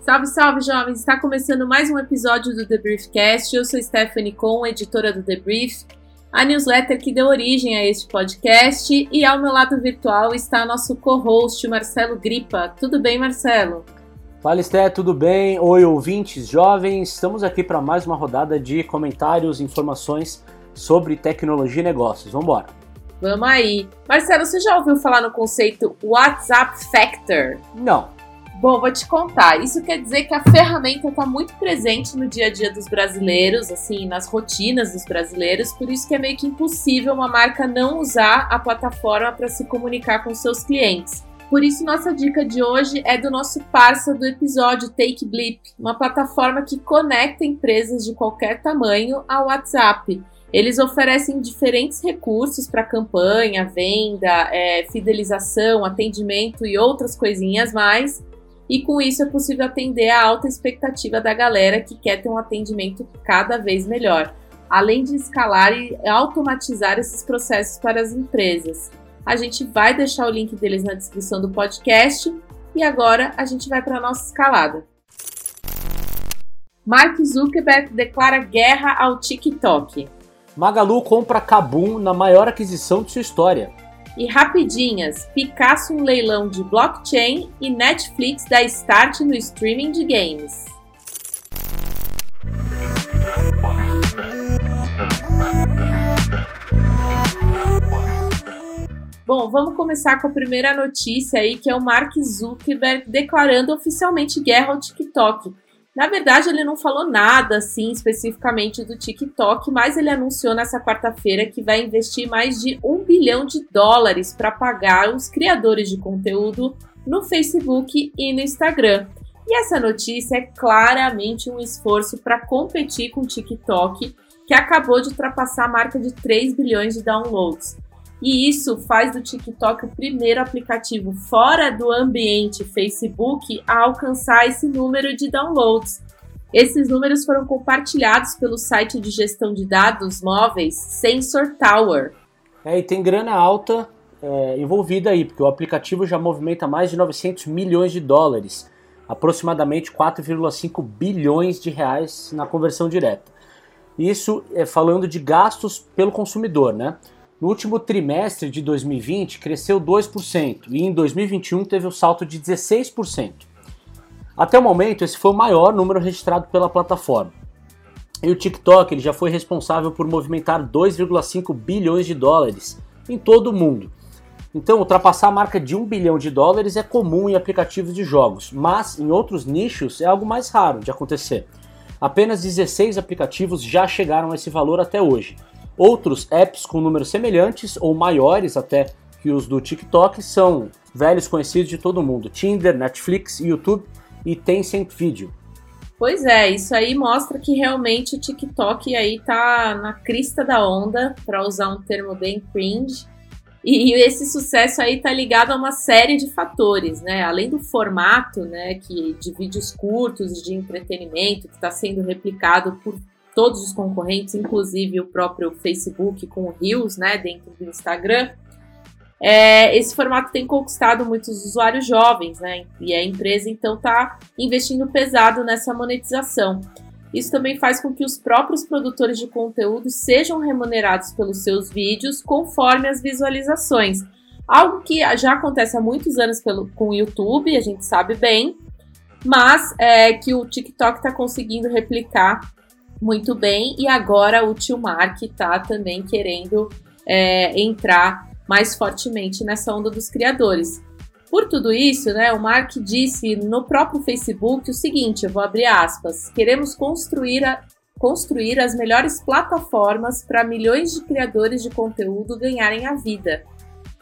Salve, salve, jovens! Está começando mais um episódio do The Briefcast. Eu sou Stephanie Con, editora do The Brief, a newsletter que deu origem a este podcast. E ao meu lado virtual está nosso co-host, Marcelo Gripa. Tudo bem, Marcelo? Fala, Esté, tudo bem? Oi, ouvintes jovens. Estamos aqui para mais uma rodada de comentários e informações sobre tecnologia e negócios. Vamos embora. Vamos aí. Marcelo, você já ouviu falar no conceito WhatsApp Factor? Não. Bom, vou te contar. Isso quer dizer que a ferramenta está muito presente no dia a dia dos brasileiros, assim, nas rotinas dos brasileiros, por isso que é meio que impossível uma marca não usar a plataforma para se comunicar com seus clientes. Por isso, nossa dica de hoje é do nosso parceiro do episódio Take Blip, uma plataforma que conecta empresas de qualquer tamanho ao WhatsApp. Eles oferecem diferentes recursos para campanha, venda, é, fidelização, atendimento e outras coisinhas mais e com isso é possível atender a alta expectativa da galera que quer ter um atendimento cada vez melhor, além de escalar e automatizar esses processos para as empresas. A gente vai deixar o link deles na descrição do podcast e agora a gente vai para a nossa escalada. Mark Zuckerberg declara guerra ao TikTok. Magalu compra Kabum na maior aquisição de sua história. E rapidinhas, Picasso um leilão de blockchain e Netflix dá start no streaming de games. Bom, vamos começar com a primeira notícia aí, que é o Mark Zuckerberg declarando oficialmente guerra ao TikTok. Na verdade, ele não falou nada assim especificamente do TikTok, mas ele anunciou nessa quarta-feira que vai investir mais de um bilhão de dólares para pagar os criadores de conteúdo no Facebook e no Instagram. E essa notícia é claramente um esforço para competir com o TikTok, que acabou de ultrapassar a marca de 3 bilhões de downloads. E isso faz do TikTok o primeiro aplicativo fora do ambiente Facebook a alcançar esse número de downloads. Esses números foram compartilhados pelo site de gestão de dados móveis Sensor Tower. É, e tem grana alta é, envolvida aí, porque o aplicativo já movimenta mais de 900 milhões de dólares, aproximadamente 4,5 bilhões de reais na conversão direta. Isso é falando de gastos pelo consumidor, né? No último trimestre de 2020, cresceu 2% e em 2021 teve um salto de 16%. Até o momento, esse foi o maior número registrado pela plataforma. E o TikTok ele já foi responsável por movimentar 2,5 bilhões de dólares em todo o mundo. Então, ultrapassar a marca de 1 bilhão de dólares é comum em aplicativos de jogos, mas em outros nichos é algo mais raro de acontecer. Apenas 16 aplicativos já chegaram a esse valor até hoje, Outros apps com números semelhantes ou maiores até que os do TikTok são velhos conhecidos de todo mundo: Tinder, Netflix, YouTube e Tencent Video. Pois é, isso aí mostra que realmente o TikTok aí tá na crista da onda, para usar um termo bem cringe. E esse sucesso aí tá ligado a uma série de fatores, né? Além do formato, né, que de vídeos curtos de entretenimento que está sendo replicado por todos os concorrentes, inclusive o próprio Facebook com o Reels, né, dentro do Instagram. É, esse formato tem conquistado muitos usuários jovens, né? E a empresa então está investindo pesado nessa monetização. Isso também faz com que os próprios produtores de conteúdo sejam remunerados pelos seus vídeos conforme as visualizações. Algo que já acontece há muitos anos pelo, com o YouTube, a gente sabe bem, mas é, que o TikTok está conseguindo replicar muito bem. E agora o tio Mark está também querendo é, entrar mais fortemente nessa onda dos criadores. Por tudo isso, né, o Mark disse no próprio Facebook o seguinte: eu vou abrir aspas, queremos construir, a, construir as melhores plataformas para milhões de criadores de conteúdo ganharem a vida.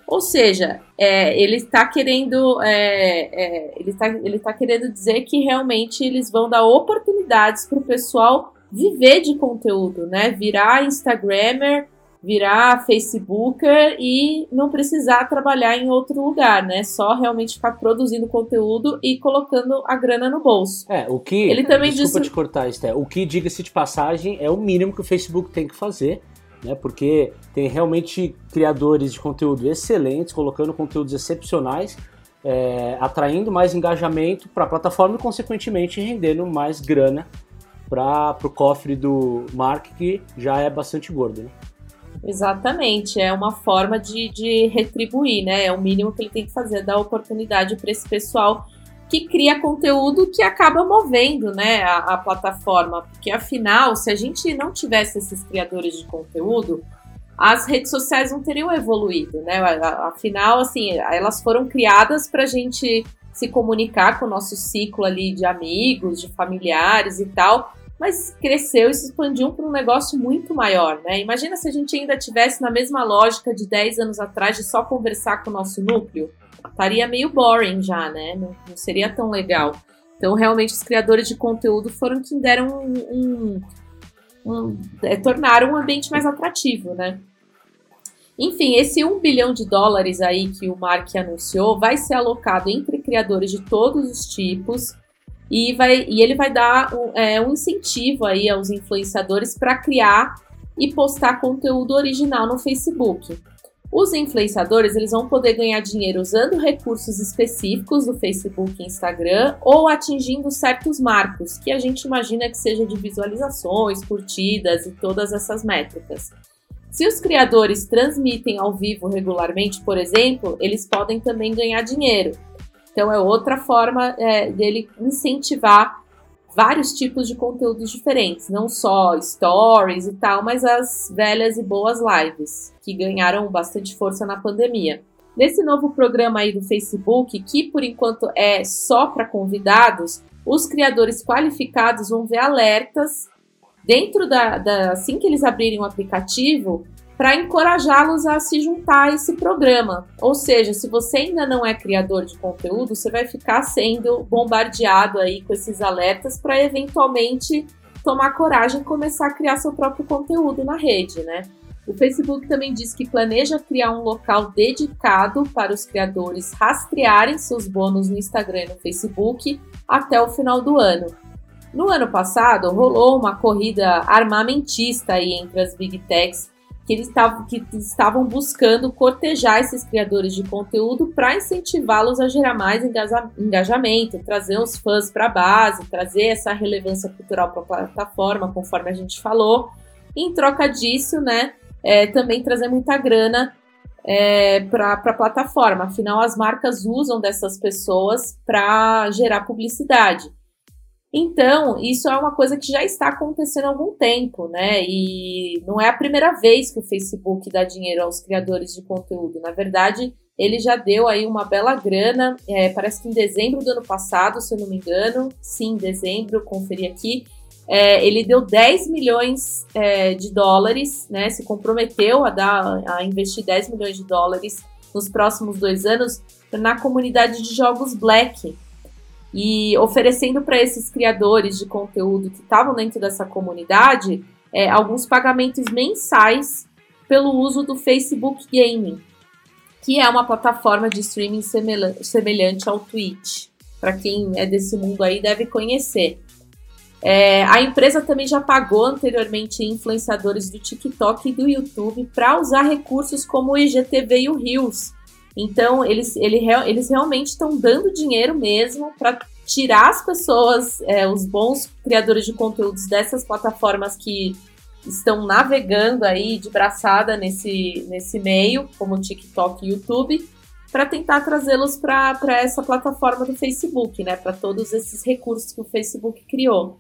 Ou seja, é, ele está querendo é, é, ele está ele tá querendo dizer que realmente eles vão dar oportunidades para o pessoal viver de conteúdo, né? Virar Instagrammer virar Facebooker e não precisar trabalhar em outro lugar, né? Só realmente ficar produzindo conteúdo e colocando a grana no bolso. É, o que. Ele também Desculpa disse... te cortar, Esté. O que, diga-se de passagem, é o mínimo que o Facebook tem que fazer. Né, porque tem realmente criadores de conteúdo excelentes, colocando conteúdos excepcionais, é, atraindo mais engajamento para a plataforma e, consequentemente, rendendo mais grana para o cofre do Mark, que já é bastante gordo. Né? Exatamente, é uma forma de, de retribuir, né? É o mínimo que ele tem que fazer, dar oportunidade para esse pessoal que cria conteúdo que acaba movendo né, a, a, plataforma. Porque afinal, se a gente não tivesse esses criadores de conteúdo, as redes sociais não teriam evoluído, né? Afinal, assim, elas foram criadas para a gente se comunicar com o nosso ciclo ali de amigos, de familiares e tal mas cresceu e se expandiu para um negócio muito maior, né? Imagina se a gente ainda tivesse na mesma lógica de 10 anos atrás de só conversar com o nosso núcleo. Estaria meio boring já, né? Não, não seria tão legal. Então, realmente, os criadores de conteúdo foram quem deram um. um, um é, tornaram um ambiente mais atrativo, né? Enfim, esse 1 bilhão de dólares aí que o Mark anunciou vai ser alocado entre criadores de todos os tipos e, vai, e ele vai dar um, é, um incentivo aí aos influenciadores para criar e postar conteúdo original no Facebook. Os influenciadores eles vão poder ganhar dinheiro usando recursos específicos do Facebook e Instagram ou atingindo certos marcos, que a gente imagina que seja de visualizações, curtidas e todas essas métricas. Se os criadores transmitem ao vivo regularmente, por exemplo, eles podem também ganhar dinheiro. Então é outra forma é, dele incentivar vários tipos de conteúdos diferentes, não só stories e tal, mas as velhas e boas lives, que ganharam bastante força na pandemia. Nesse novo programa aí do Facebook, que por enquanto é só para convidados, os criadores qualificados vão ver alertas dentro da, da assim que eles abrirem o aplicativo para encorajá-los a se juntar a esse programa. Ou seja, se você ainda não é criador de conteúdo, você vai ficar sendo bombardeado aí com esses alertas para eventualmente tomar coragem e começar a criar seu próprio conteúdo na rede, né? O Facebook também diz que planeja criar um local dedicado para os criadores rastrearem seus bônus no Instagram e no Facebook até o final do ano. No ano passado, rolou uma corrida armamentista aí entre as big techs que eles que estavam buscando cortejar esses criadores de conteúdo para incentivá-los a gerar mais engajamento, trazer os fãs para a base, trazer essa relevância cultural para a plataforma, conforme a gente falou. E em troca disso, né, é, também trazer muita grana é, para a plataforma. Afinal, as marcas usam dessas pessoas para gerar publicidade. Então, isso é uma coisa que já está acontecendo há algum tempo, né? E não é a primeira vez que o Facebook dá dinheiro aos criadores de conteúdo. Na verdade, ele já deu aí uma bela grana, é, parece que em dezembro do ano passado, se eu não me engano, sim, dezembro, conferi aqui, é, ele deu 10 milhões é, de dólares, né? Se comprometeu a dar, a investir 10 milhões de dólares nos próximos dois anos na comunidade de jogos Black, e oferecendo para esses criadores de conteúdo que estavam dentro dessa comunidade é, alguns pagamentos mensais pelo uso do Facebook Gaming, que é uma plataforma de streaming semelhante ao Twitch. Para quem é desse mundo aí deve conhecer. É, a empresa também já pagou anteriormente influenciadores do TikTok e do YouTube para usar recursos como o IGTV e o Reels, então, eles, ele, eles realmente estão dando dinheiro mesmo para tirar as pessoas, é, os bons criadores de conteúdos dessas plataformas que estão navegando aí de braçada nesse, nesse meio, como TikTok e YouTube, para tentar trazê-los para essa plataforma do Facebook, né? Para todos esses recursos que o Facebook criou.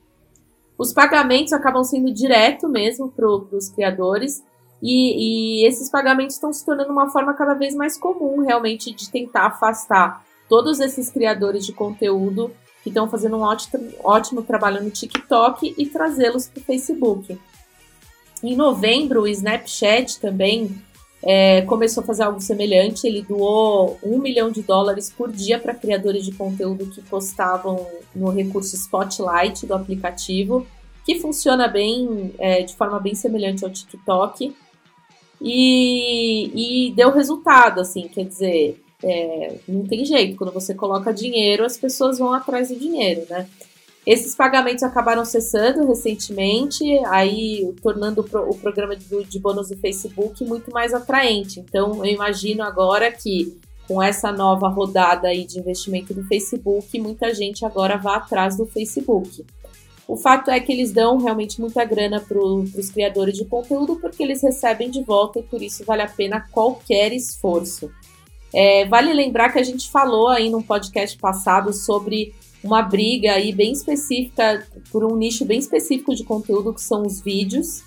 Os pagamentos acabam sendo direto mesmo para os criadores e, e esses pagamentos estão se tornando uma forma cada vez mais comum, realmente, de tentar afastar todos esses criadores de conteúdo que estão fazendo um ótimo, ótimo trabalho no TikTok e trazê-los para o Facebook. Em novembro, o Snapchat também é, começou a fazer algo semelhante. Ele doou um milhão de dólares por dia para criadores de conteúdo que postavam no recurso Spotlight do aplicativo, que funciona bem, é, de forma bem semelhante ao TikTok. E, e deu resultado, assim, quer dizer, é, não tem jeito, quando você coloca dinheiro, as pessoas vão atrás do dinheiro, né? Esses pagamentos acabaram cessando recentemente, aí tornando o programa de, de bônus do Facebook muito mais atraente. Então, eu imagino agora que com essa nova rodada aí de investimento do Facebook, muita gente agora vai atrás do Facebook. O fato é que eles dão realmente muita grana para os criadores de conteúdo porque eles recebem de volta e por isso vale a pena qualquer esforço. É, vale lembrar que a gente falou aí num podcast passado sobre uma briga aí bem específica por um nicho bem específico de conteúdo que são os vídeos,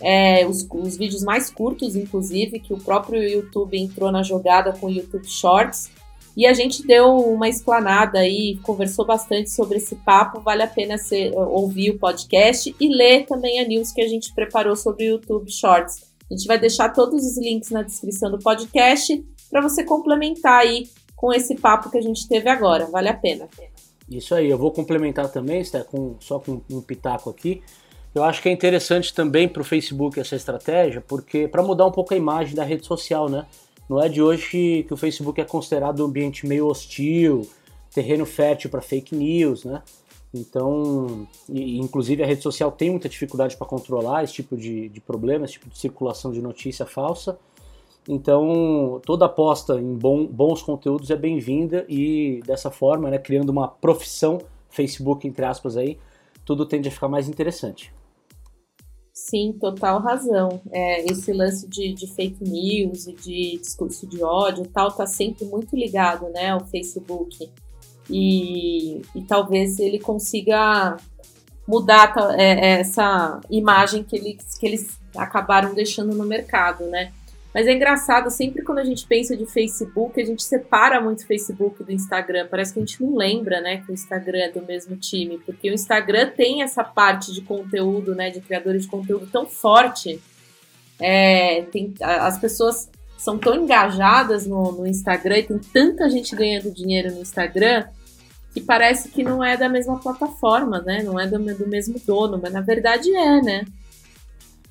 é, os, os, vídeos mais curtos, inclusive, que o próprio YouTube entrou na jogada com o YouTube Shorts. E a gente deu uma explanada aí, conversou bastante sobre esse papo. Vale a pena ser, ouvir o podcast e ler também a news que a gente preparou sobre o YouTube Shorts. A gente vai deixar todos os links na descrição do podcast para você complementar aí com esse papo que a gente teve agora. Vale a pena. Isso aí, eu vou complementar também, com, só com um pitaco aqui. Eu acho que é interessante também para o Facebook essa estratégia, porque para mudar um pouco a imagem da rede social, né? Não é de hoje que o Facebook é considerado um ambiente meio hostil, terreno fértil para fake news, né? Então, e, inclusive a rede social tem muita dificuldade para controlar esse tipo de, de problema, esse tipo de circulação de notícia falsa. Então, toda aposta em bom, bons conteúdos é bem-vinda e dessa forma, né, criando uma profissão Facebook, entre aspas, aí, tudo tende a ficar mais interessante. Sim, total razão. É, esse lance de, de, fake news e de discurso de ódio tal tá sempre muito ligado, né, ao Facebook. E, e talvez ele consiga mudar é, essa imagem que eles, que eles acabaram deixando no mercado, né? Mas é engraçado, sempre quando a gente pensa de Facebook, a gente separa muito o Facebook do Instagram. Parece que a gente não lembra, né, que o Instagram é do mesmo time, porque o Instagram tem essa parte de conteúdo, né, de criadores de conteúdo tão forte. É, tem, as pessoas são tão engajadas no, no Instagram e tem tanta gente ganhando dinheiro no Instagram que parece que não é da mesma plataforma, né? Não é do, do mesmo dono, mas na verdade é, né?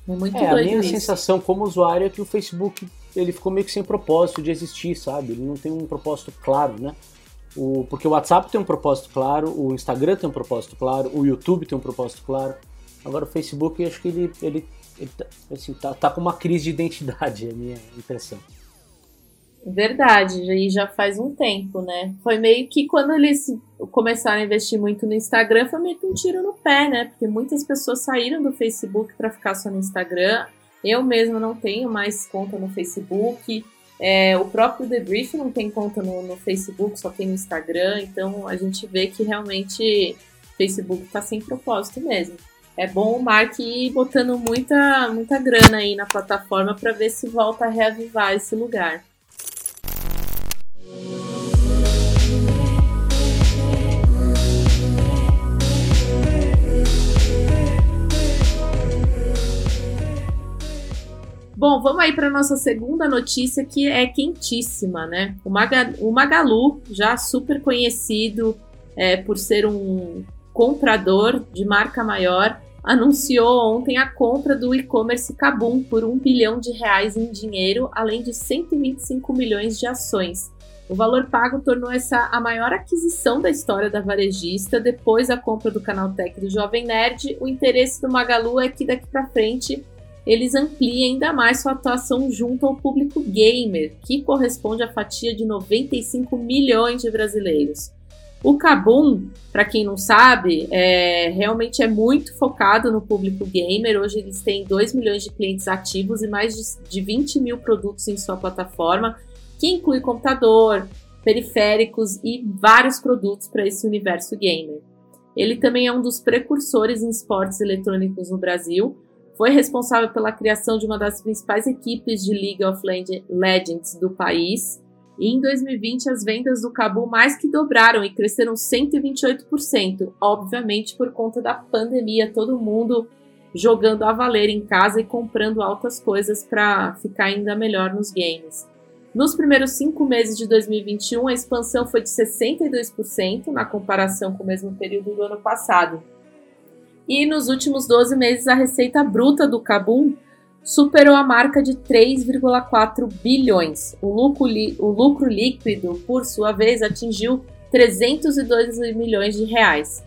É muito é, doido a minha isso. sensação como usuário é que o Facebook ele ficou meio que sem propósito de existir, sabe? Ele não tem um propósito claro, né? O, porque o WhatsApp tem um propósito claro, o Instagram tem um propósito claro, o YouTube tem um propósito claro. Agora o Facebook, acho que ele, ele, ele tá, assim, tá, tá com uma crise de identidade, é a minha impressão. Verdade, e já faz um tempo, né? Foi meio que quando eles começaram a investir muito no Instagram, foi meio que um tiro no pé, né? Porque muitas pessoas saíram do Facebook para ficar só no Instagram. Eu mesma não tenho mais conta no Facebook. É, o próprio The Brief não tem conta no, no, Facebook, só tem no Instagram. Então a gente vê que realmente o Facebook está sem propósito mesmo. É bom o Mark ir botando muita, muita grana aí na plataforma para ver se volta a reavivar esse lugar. Bom, vamos aí para nossa segunda notícia que é quentíssima, né? O, Maga, o Magalu, já super conhecido é, por ser um comprador de marca maior, anunciou ontem a compra do e-commerce Kabum por um bilhão de reais em dinheiro, além de 125 milhões de ações. O valor pago tornou essa a maior aquisição da história da varejista. Depois da compra do Canaltech do Jovem Nerd, o interesse do Magalu é que daqui para frente eles ampliem ainda mais sua atuação junto ao público gamer, que corresponde à fatia de 95 milhões de brasileiros. O Kabum, para quem não sabe, é, realmente é muito focado no público gamer. Hoje eles têm 2 milhões de clientes ativos e mais de 20 mil produtos em sua plataforma, que inclui computador, periféricos e vários produtos para esse universo gamer. Ele também é um dos precursores em esportes eletrônicos no Brasil, foi responsável pela criação de uma das principais equipes de League of Legends do país. E em 2020, as vendas do Cabo mais que dobraram e cresceram 128%, obviamente por conta da pandemia, todo mundo jogando a valer em casa e comprando altas coisas para ficar ainda melhor nos games. Nos primeiros cinco meses de 2021, a expansão foi de 62% na comparação com o mesmo período do ano passado. E nos últimos 12 meses, a receita bruta do Kabum superou a marca de 3,4 bilhões. O lucro, o lucro líquido, por sua vez, atingiu 302 milhões de reais.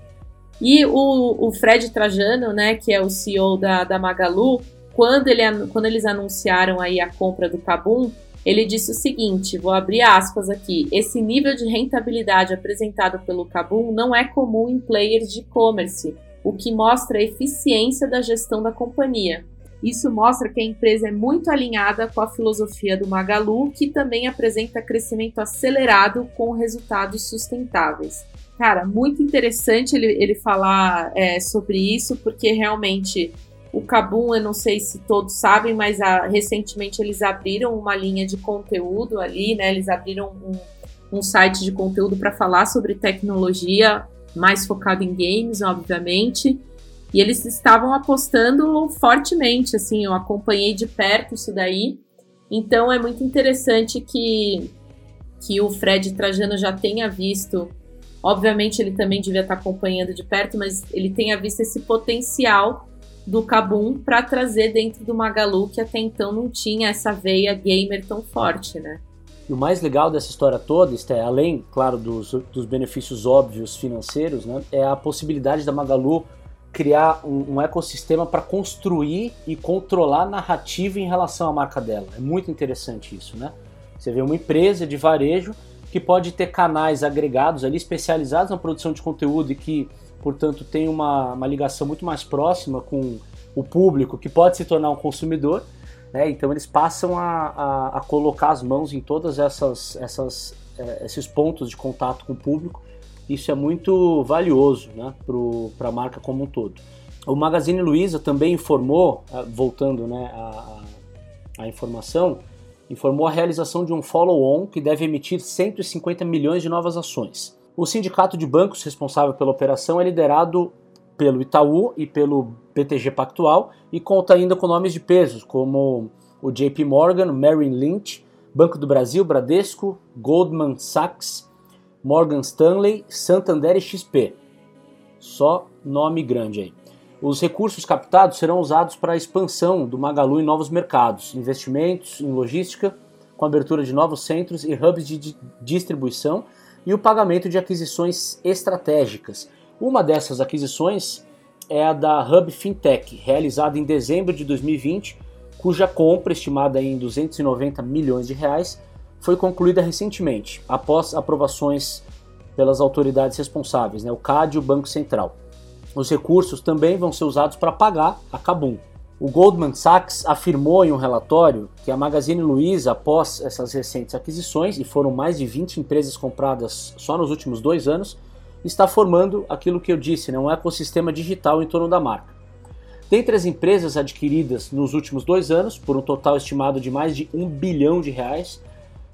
E o, o Fred Trajano, né, que é o CEO da, da Magalu, quando, ele, quando eles anunciaram aí a compra do Kabum, ele disse o seguinte, vou abrir aspas aqui, esse nível de rentabilidade apresentado pelo Kabum não é comum em players de e-commerce, o que mostra a eficiência da gestão da companhia. Isso mostra que a empresa é muito alinhada com a filosofia do Magalu, que também apresenta crescimento acelerado com resultados sustentáveis. Cara, muito interessante ele, ele falar é, sobre isso, porque realmente o Kabum, eu não sei se todos sabem, mas a, recentemente eles abriram uma linha de conteúdo ali, né? Eles abriram um, um site de conteúdo para falar sobre tecnologia, mais focado em games, obviamente. E eles estavam apostando fortemente, assim, eu acompanhei de perto isso daí. Então é muito interessante que, que o Fred Trajano já tenha visto. Obviamente ele também devia estar acompanhando de perto, mas ele tenha visto esse potencial do Kabum para trazer dentro do Magalu, que até então não tinha essa veia gamer tão forte, né? E o mais legal dessa história toda, é além, claro, dos, dos benefícios óbvios financeiros, né, é a possibilidade da Magalu criar um, um ecossistema para construir e controlar narrativa em relação à marca dela. É muito interessante isso, né? Você vê uma empresa de varejo que pode ter canais agregados ali especializados na produção de conteúdo e que portanto tem uma, uma ligação muito mais próxima com o público que pode se tornar um consumidor. Né? Então eles passam a, a, a, colocar as mãos em todas essas, essas é, esses pontos de contato com o público. Isso é muito valioso né, para a marca como um todo. O Magazine Luiza também informou, eh, voltando né, a informação, informou a realização de um follow-on que deve emitir 150 milhões de novas ações. O sindicato de bancos responsável pela operação é liderado pelo Itaú e pelo BTG Pactual e conta ainda com nomes de pesos como o JP Morgan, Merrill Lynch, Banco do Brasil, Bradesco, Goldman Sachs, Morgan Stanley, Santander e XP. Só nome grande aí. Os recursos captados serão usados para a expansão do Magalu em novos mercados, investimentos em logística, com abertura de novos centros e hubs de distribuição e o pagamento de aquisições estratégicas. Uma dessas aquisições é a da Hub Fintech, realizada em dezembro de 2020, cuja compra, estimada em 290 milhões de reais, foi concluída recentemente, após aprovações pelas autoridades responsáveis, né, o CAD e o Banco Central. Os recursos também vão ser usados para pagar a Kabum, o Goldman Sachs afirmou em um relatório que a Magazine Luiza, após essas recentes aquisições, e foram mais de 20 empresas compradas só nos últimos dois anos, está formando aquilo que eu disse, né, um ecossistema digital em torno da marca. Dentre as empresas adquiridas nos últimos dois anos, por um total estimado de mais de um bilhão de reais,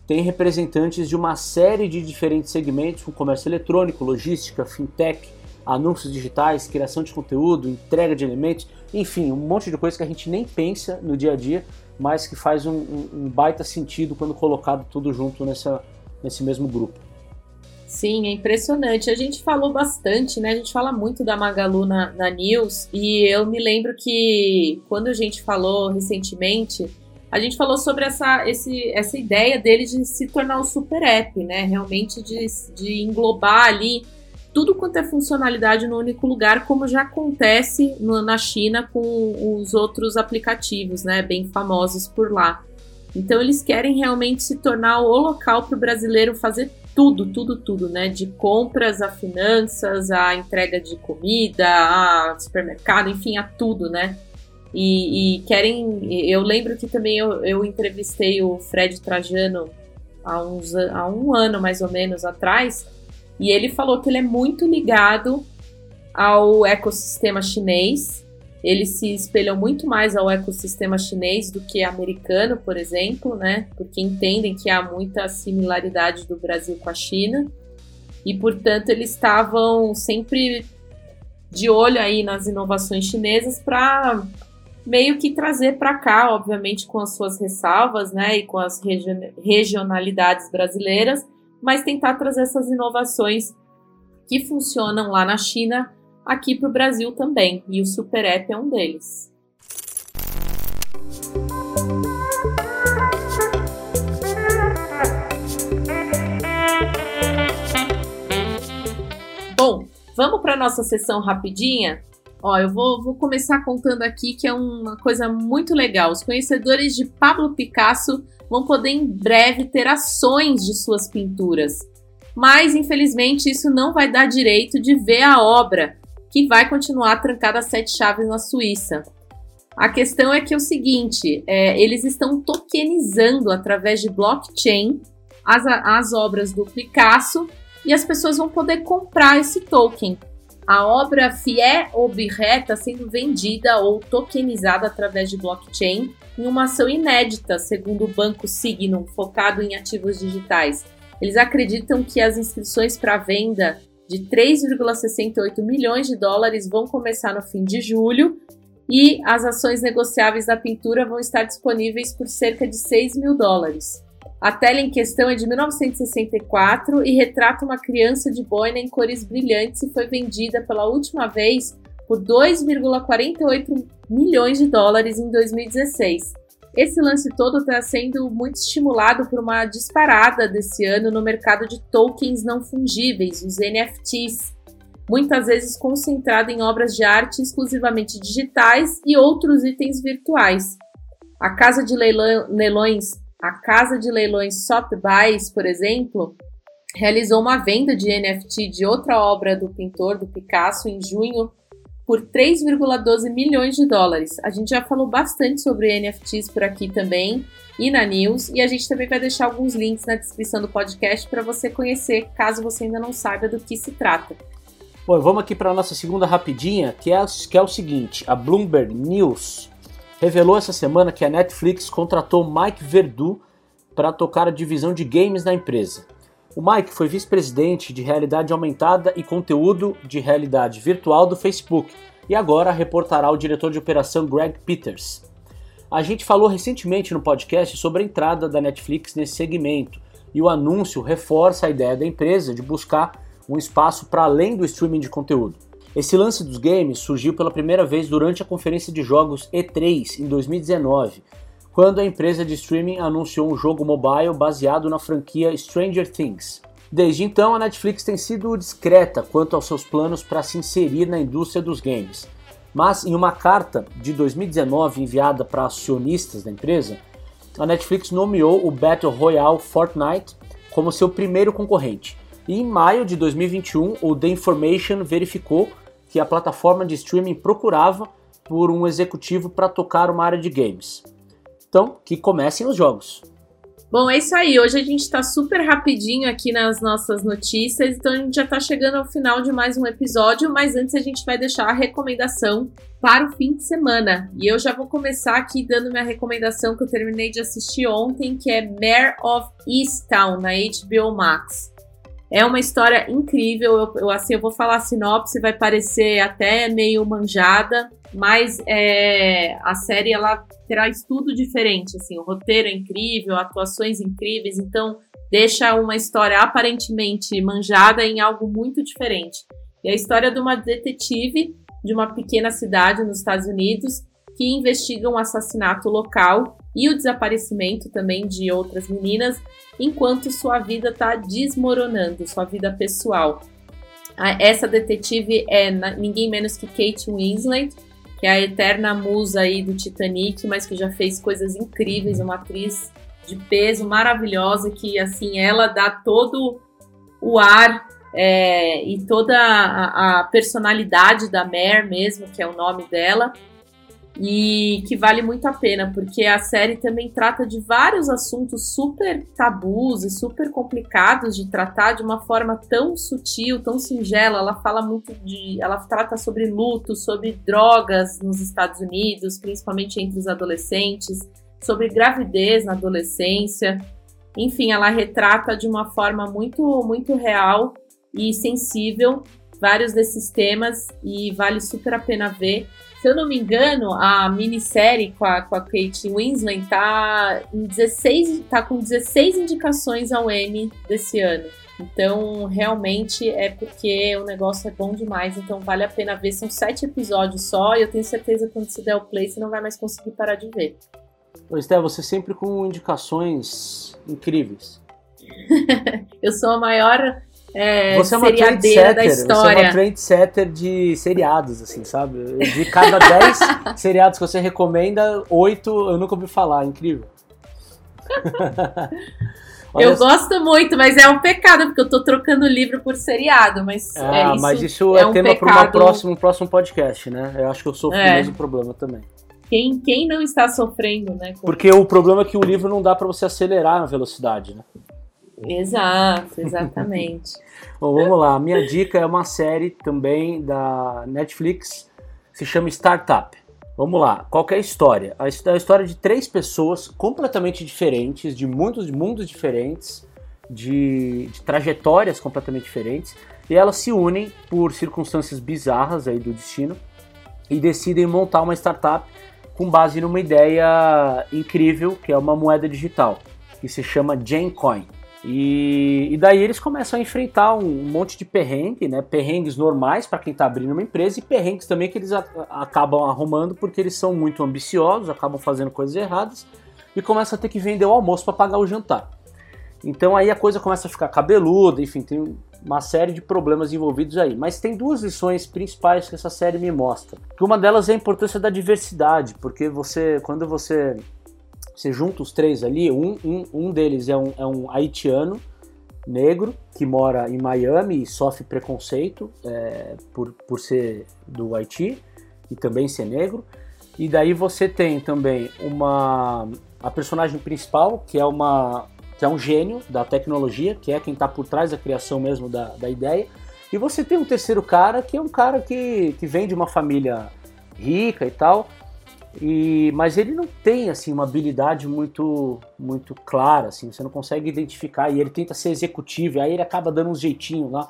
tem representantes de uma série de diferentes segmentos, como comércio eletrônico, logística, fintech, anúncios digitais, criação de conteúdo, entrega de elementos, enfim, um monte de coisa que a gente nem pensa no dia a dia, mas que faz um, um, baita sentido quando colocado tudo junto nessa, nesse mesmo grupo. Sim, é impressionante. A gente falou bastante, né? A gente fala muito da Magalu na, na News e eu me lembro que quando a gente falou recentemente, a gente falou sobre essa, esse, essa ideia dele de se tornar um super app, né? Realmente de, de englobar ali tudo quanto é funcionalidade no único lugar, como já acontece no, na China com os outros aplicativos, né, bem famosos por lá. Então eles querem realmente se tornar o local para o brasileiro fazer tudo, tudo, tudo, né? De compras a finanças, a entrega de comida, a supermercado, enfim, a tudo, né? E, e querem. Eu lembro que também eu, eu entrevistei o Fred Trajano há, uns, há um ano mais ou menos atrás e ele falou que ele é muito ligado ao ecossistema chinês. Ele se espelhou muito mais ao ecossistema chinês do que americano, por exemplo, né? Porque entendem que há muita similaridade do Brasil com a China. E, portanto, eles estavam sempre de olho aí nas inovações chinesas para meio que trazer para cá, obviamente com as suas ressalvas, né, e com as regionalidades brasileiras, mas tentar trazer essas inovações que funcionam lá na China aqui para o Brasil também, e o Super App é um deles. Bom, vamos para nossa sessão rapidinha? Ó, eu vou, vou começar contando aqui que é uma coisa muito legal. Os conhecedores de Pablo Picasso vão poder em breve ter ações de suas pinturas. Mas, infelizmente, isso não vai dar direito de ver a obra, que vai continuar trancada a sete chaves na Suíça. A questão é que é o seguinte: é, eles estão tokenizando através de blockchain as, as obras do Picasso e as pessoas vão poder comprar esse token. A obra Fié Objet está sendo vendida ou tokenizada através de blockchain em uma ação inédita, segundo o banco Signum, focado em ativos digitais. Eles acreditam que as inscrições para venda de 3,68 milhões de dólares vão começar no fim de julho e as ações negociáveis da pintura vão estar disponíveis por cerca de 6 mil dólares. A tela em questão é de 1964 e retrata uma criança de boina em cores brilhantes e foi vendida pela última vez por 2,48 milhões de dólares em 2016. Esse lance todo está sendo muito estimulado por uma disparada desse ano no mercado de tokens não fungíveis, os NFTs, muitas vezes concentrado em obras de arte exclusivamente digitais e outros itens virtuais. A casa de leilões a casa de leilões Sotheby's, por exemplo, realizou uma venda de NFT de outra obra do pintor, do Picasso, em junho, por 3,12 milhões de dólares. A gente já falou bastante sobre NFTs por aqui também e na news, e a gente também vai deixar alguns links na descrição do podcast para você conhecer, caso você ainda não saiba do que se trata. Bom, vamos aqui para a nossa segunda rapidinha, que é, que é o seguinte: a Bloomberg News revelou essa semana que a Netflix contratou Mike Verdu para tocar a divisão de games na empresa. O Mike foi vice-presidente de realidade aumentada e conteúdo de realidade virtual do Facebook e agora reportará o diretor de operação Greg Peters. A gente falou recentemente no podcast sobre a entrada da Netflix nesse segmento e o anúncio reforça a ideia da empresa de buscar um espaço para além do streaming de conteúdo. Esse lance dos games surgiu pela primeira vez durante a conferência de jogos E3 em 2019, quando a empresa de streaming anunciou um jogo mobile baseado na franquia Stranger Things. Desde então, a Netflix tem sido discreta quanto aos seus planos para se inserir na indústria dos games. Mas em uma carta de 2019 enviada para acionistas da empresa, a Netflix nomeou o Battle Royale Fortnite como seu primeiro concorrente. E em maio de 2021, o The Information verificou que a plataforma de streaming procurava por um executivo para tocar uma área de games. Então, que comecem os jogos. Bom, é isso aí. Hoje a gente está super rapidinho aqui nas nossas notícias, então a gente já está chegando ao final de mais um episódio, mas antes a gente vai deixar a recomendação para o fim de semana. E eu já vou começar aqui dando minha recomendação que eu terminei de assistir ontem, que é Mare of Easttown, na HBO Max. É uma história incrível. Eu, eu, assim, eu vou falar a sinopse, vai parecer até meio manjada, mas é, a série ela traz tudo diferente. Assim, o roteiro é incrível, atuações incríveis, então deixa uma história aparentemente manjada em algo muito diferente. É a história de uma detetive de uma pequena cidade nos Estados Unidos que investiga um assassinato local e o desaparecimento também de outras meninas, enquanto sua vida está desmoronando, sua vida pessoal. Essa detetive é ninguém menos que Kate Winslet, que é a eterna musa aí do Titanic, mas que já fez coisas incríveis, uma atriz de peso maravilhosa, que assim ela dá todo o ar é, e toda a, a personalidade da Mare mesmo, que é o nome dela e que vale muito a pena, porque a série também trata de vários assuntos super tabus e super complicados de tratar de uma forma tão sutil, tão singela. Ela fala muito de. Ela trata sobre luto, sobre drogas nos Estados Unidos, principalmente entre os adolescentes, sobre gravidez na adolescência. Enfim, ela retrata de uma forma muito, muito real e sensível vários desses temas e vale super a pena ver. Se eu não me engano, a minissérie com a, com a Kate Winslet tá, em 16, tá com 16 indicações ao Emmy desse ano. Então, realmente é porque o negócio é bom demais, então vale a pena ver. São sete episódios só e eu tenho certeza que quando você der o play, você não vai mais conseguir parar de ver. Pois Esté, você sempre com indicações incríveis. eu sou a maior é, Você é uma seriadeira da trendsetter, você é história. uma trendsetter de seriados, assim, sabe? De cada 10 seriados que você recomenda, 8 eu nunca ouvi falar, incrível. Eu gosto muito, mas é um pecado, porque eu tô trocando livro por seriado, mas Ah, é isso. mas isso é é, um tema para pecado. próximo, um próximo podcast, né? Eu acho que eu sofro É. o mesmo problema também. Quem, quem não está sofrendo, né? Porque o problema é que o livro não dá para você acelerar a velocidade, né? Exato, exatamente. Bom, vamos lá. Minha dica é uma série também da Netflix, se chama Startup. Vamos lá. Qual é a história? A his- é a história de três pessoas completamente diferentes, de muitos mundos diferentes, de, de trajetórias completamente diferentes, e elas se unem por circunstâncias bizarras aí do destino e decidem montar uma startup com base numa ideia incrível, que é uma moeda digital, que se chama Gencoin. E, e daí eles começam a enfrentar um, um monte de perrengue, né? Perrengues normais para quem está abrindo uma empresa e perrengues também que eles a- acabam arrumando porque eles são muito ambiciosos, acabam fazendo coisas erradas e começam a ter que vender o almoço para pagar o jantar. Então aí a coisa começa a ficar cabeluda, enfim, tem uma série de problemas envolvidos aí. Mas tem duas lições principais que essa série me mostra. Uma delas é a importância da diversidade, porque você, quando você você junta os três ali, um, um, um deles é um, é um haitiano negro que mora em Miami e sofre preconceito é, por, por ser do Haiti e também ser negro. E daí você tem também uma a personagem principal, que é uma que é um gênio da tecnologia, que é quem está por trás da criação mesmo da, da ideia. E você tem um terceiro cara, que é um cara que, que vem de uma família rica e tal, e, mas ele não tem assim uma habilidade muito muito clara, assim, você não consegue identificar. E ele tenta ser executivo, e aí ele acaba dando uns jeitinhos lá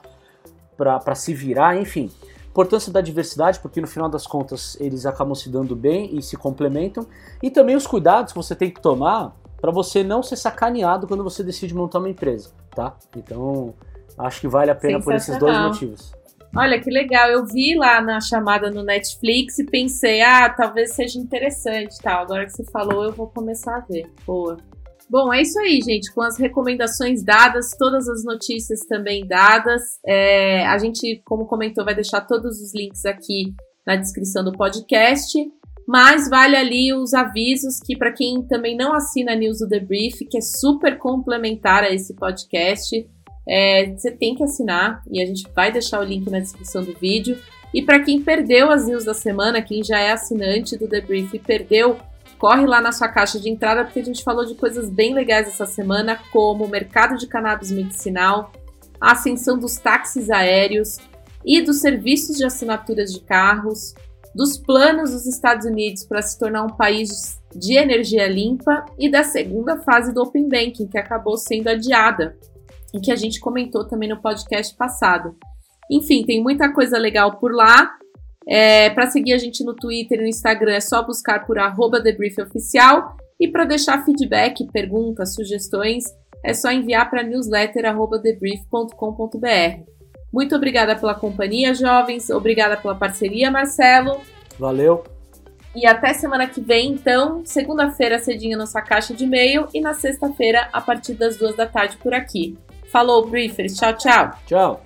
para se virar, enfim. Importância da diversidade, porque no final das contas eles acabam se dando bem e se complementam. E também os cuidados que você tem que tomar para você não ser sacaneado quando você decide montar uma empresa, tá? Então, acho que vale a pena por esses dois motivos. Olha que legal, eu vi lá na chamada no Netflix e pensei, ah, talvez seja interessante tal. Agora que você falou, eu vou começar a ver. Boa. Bom, é isso aí, gente. Com as recomendações dadas, todas as notícias também dadas. É, a gente, como comentou, vai deixar todos os links aqui na descrição do podcast. Mas vale ali os avisos que, para quem também não assina a News do The Brief, que é super complementar a esse podcast, é, você tem que assinar e a gente vai deixar o link na descrição do vídeo. E para quem perdeu as news da semana, quem já é assinante do The Brief e perdeu, corre lá na sua caixa de entrada porque a gente falou de coisas bem legais essa semana, como o mercado de cannabis medicinal, a ascensão dos táxis aéreos e dos serviços de assinaturas de carros, dos planos dos Estados Unidos para se tornar um país de energia limpa e da segunda fase do Open Banking, que acabou sendo adiada e que a gente comentou também no podcast passado. Enfim, tem muita coisa legal por lá. É, para seguir a gente no Twitter e no Instagram é só buscar por arroba TheBriefOficial. E para deixar feedback, perguntas, sugestões, é só enviar para newsletter arroba thebrief.com.br. Muito obrigada pela companhia, jovens. Obrigada pela parceria, Marcelo. Valeu! E até semana que vem, então, segunda-feira cedinho na sua caixa de e-mail e na sexta-feira a partir das duas da tarde por aqui. Falou, Briefers. Tchau, tchau. Tchau!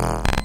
Ah.